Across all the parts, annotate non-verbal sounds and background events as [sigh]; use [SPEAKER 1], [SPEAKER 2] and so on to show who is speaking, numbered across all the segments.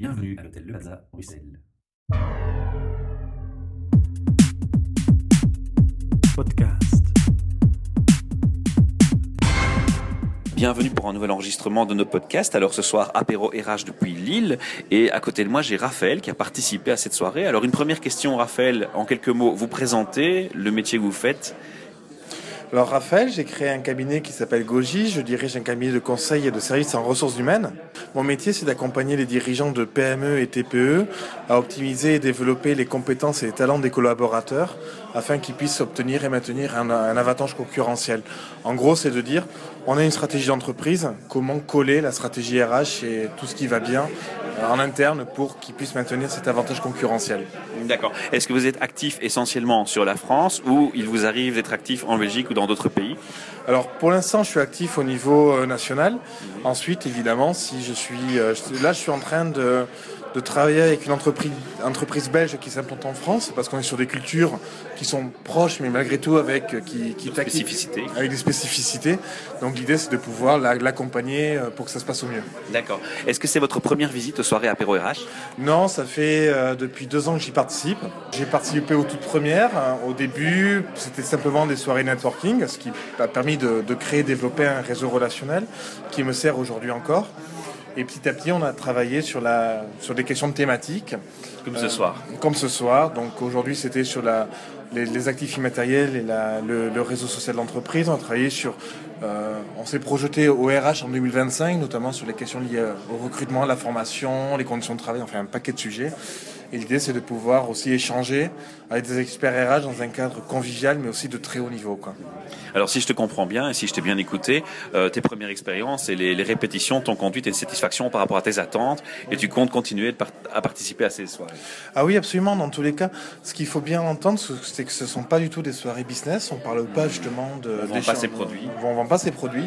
[SPEAKER 1] Bienvenue à l'hôtel Le Plaza, Bruxelles.
[SPEAKER 2] Podcast.
[SPEAKER 3] Bienvenue pour un nouvel enregistrement de nos podcasts. Alors ce soir, apéro RH depuis Lille. Et à côté de moi, j'ai Raphaël qui a participé à cette soirée. Alors une première question, Raphaël, en quelques mots, vous présentez le métier que vous faites.
[SPEAKER 4] Alors Raphaël, j'ai créé un cabinet qui s'appelle Goji. Je dirige un cabinet de conseil et de services en ressources humaines. Mon métier, c'est d'accompagner les dirigeants de PME et TPE à optimiser et développer les compétences et les talents des collaborateurs afin qu'ils puissent obtenir et maintenir un, un avantage concurrentiel. En gros, c'est de dire, on a une stratégie d'entreprise, comment coller la stratégie RH et tout ce qui va bien en interne pour qu'ils puissent maintenir cet avantage concurrentiel.
[SPEAKER 3] D'accord. Est-ce que vous êtes actif essentiellement sur la France ou il vous arrive d'être actif en Belgique ou dans d'autres pays?
[SPEAKER 4] Alors pour l'instant, je suis actif au niveau euh, national. Ensuite, évidemment, si je suis euh, là, je suis en train de de travailler avec une entreprise, entreprise belge qui s'implante en France, parce qu'on est sur des cultures qui sont proches, mais malgré tout avec qui, qui
[SPEAKER 3] Des spécificités.
[SPEAKER 4] avec des spécificités. Donc l'idée, c'est de pouvoir la- l'accompagner euh, pour que ça se passe au mieux.
[SPEAKER 3] D'accord. Est-ce que c'est votre première visite aux soirées apéro RH
[SPEAKER 4] Non, ça fait euh, depuis deux ans que j'y participe. J'ai participé aux toutes premières. hein. Au début, c'était simplement des soirées networking, ce qui a permis de, de créer, développer un réseau relationnel qui me sert aujourd'hui encore. Et petit à petit, on a travaillé sur, la, sur des questions de thématiques.
[SPEAKER 3] Comme
[SPEAKER 4] Euh,
[SPEAKER 3] ce soir.
[SPEAKER 4] Comme ce soir. Donc aujourd'hui, c'était sur la, les, les actifs immatériels et la, le, le réseau social d'entreprise. On a travaillé sur. euh, on s'est projeté au RH en 2025, notamment sur les questions liées au recrutement, la formation, les conditions de travail, enfin un paquet de sujets. Et l'idée, c'est de pouvoir aussi échanger avec des experts RH dans un cadre convivial, mais aussi de très haut niveau. Quoi.
[SPEAKER 3] Alors si je te comprends bien et si je t'ai bien écouté, euh, tes premières expériences et les, les répétitions t'ont conduit à une satisfaction par rapport à tes attentes et tu comptes continuer de à participer à ces soirées.
[SPEAKER 4] Ah oui, absolument. Dans tous les cas, ce qu'il faut bien entendre, c'est que ce ne sont pas du tout des soirées business. On parle pas justement de.
[SPEAKER 3] On vend pas ses produits.
[SPEAKER 4] On vend pas ses produits.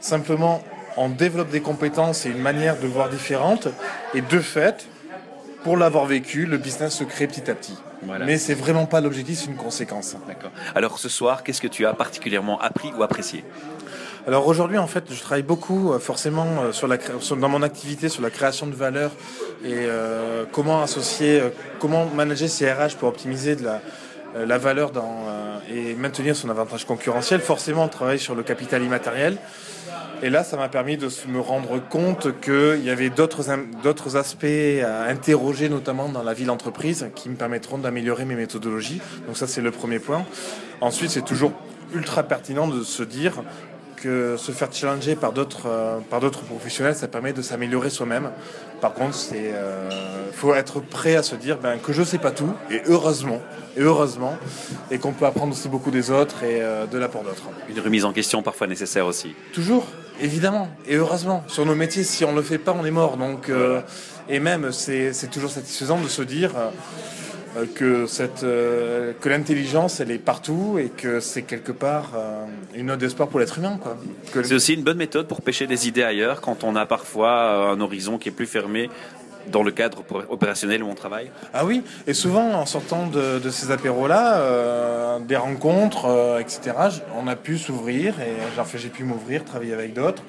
[SPEAKER 4] Simplement, on développe des compétences et une manière de voir différente. Et de fait, pour l'avoir vécu, le business se crée petit à petit.
[SPEAKER 3] Voilà.
[SPEAKER 4] Mais c'est vraiment pas l'objectif, c'est une conséquence.
[SPEAKER 3] D'accord. Alors ce soir, qu'est-ce que tu as particulièrement appris ou apprécié?
[SPEAKER 4] Alors aujourd'hui, en fait, je travaille beaucoup, euh, forcément, euh, sur la, cré- sur- dans mon activité sur la création de valeur et euh, comment associer, comment manager ses RH pour optimiser de la, la valeur dans, euh, et maintenir son avantage concurrentiel. Forcément, on travaille sur le capital immatériel. Et là, ça m'a permis de me rendre compte qu'il y avait d'autres aspects à interroger, notamment dans la vie d'entreprise, qui me permettront d'améliorer mes méthodologies. Donc ça, c'est le premier point. Ensuite, c'est toujours ultra pertinent de se dire que se faire challenger par d'autres euh, par d'autres professionnels, ça permet de s'améliorer soi-même. Par contre, c'est euh, faut être prêt à se dire ben, que je sais pas tout, et heureusement, et heureusement, et qu'on peut apprendre aussi beaucoup des autres et euh, de l'apport d'autres.
[SPEAKER 3] Une remise en question parfois nécessaire aussi.
[SPEAKER 4] Toujours, évidemment, et heureusement. Sur nos métiers, si on le fait pas, on est mort. Donc, et même, c'est c'est toujours satisfaisant de se dire que cette euh, que l'intelligence, elle est partout et que c'est quelque part euh, une note d'espoir pour l'être humain, quoi. Que-
[SPEAKER 3] C'est aussi une bonne méthode pour pêcher des idées ailleurs quand on a parfois euh, un horizon qui est plus fermé dans le cadre opé- opérationnel où on travaille.
[SPEAKER 4] Ah oui, et souvent en sortant de, de ces apéros-là, euh, des rencontres, euh, etc., on a pu s'ouvrir, et j'ai pu m'ouvrir, travailler avec d'autres,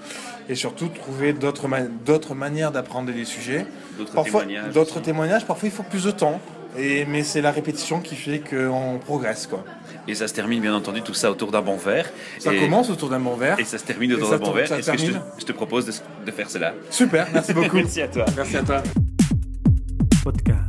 [SPEAKER 4] et surtout trouver d'autres ma- d'autres manières d'apprendre des sujets.
[SPEAKER 3] D'autres témoignages.
[SPEAKER 4] D'autres témoignages, parfois il faut plus de temps, et, mais c'est la répétition qui fait qu'on progresse. Quoi.
[SPEAKER 3] Et ça se termine bien entendu tout ça autour d'un bon verre.
[SPEAKER 4] Ça
[SPEAKER 3] et,
[SPEAKER 4] commence autour d'un bon verre.
[SPEAKER 3] Et ça se termine autour d'un bon verre. Est-ce que je te,
[SPEAKER 4] termine.
[SPEAKER 3] je te propose de, de faire cela?
[SPEAKER 4] Super, merci beaucoup. [laughs]
[SPEAKER 3] Merci à toi.
[SPEAKER 4] merci à toi.
[SPEAKER 2] Podcast.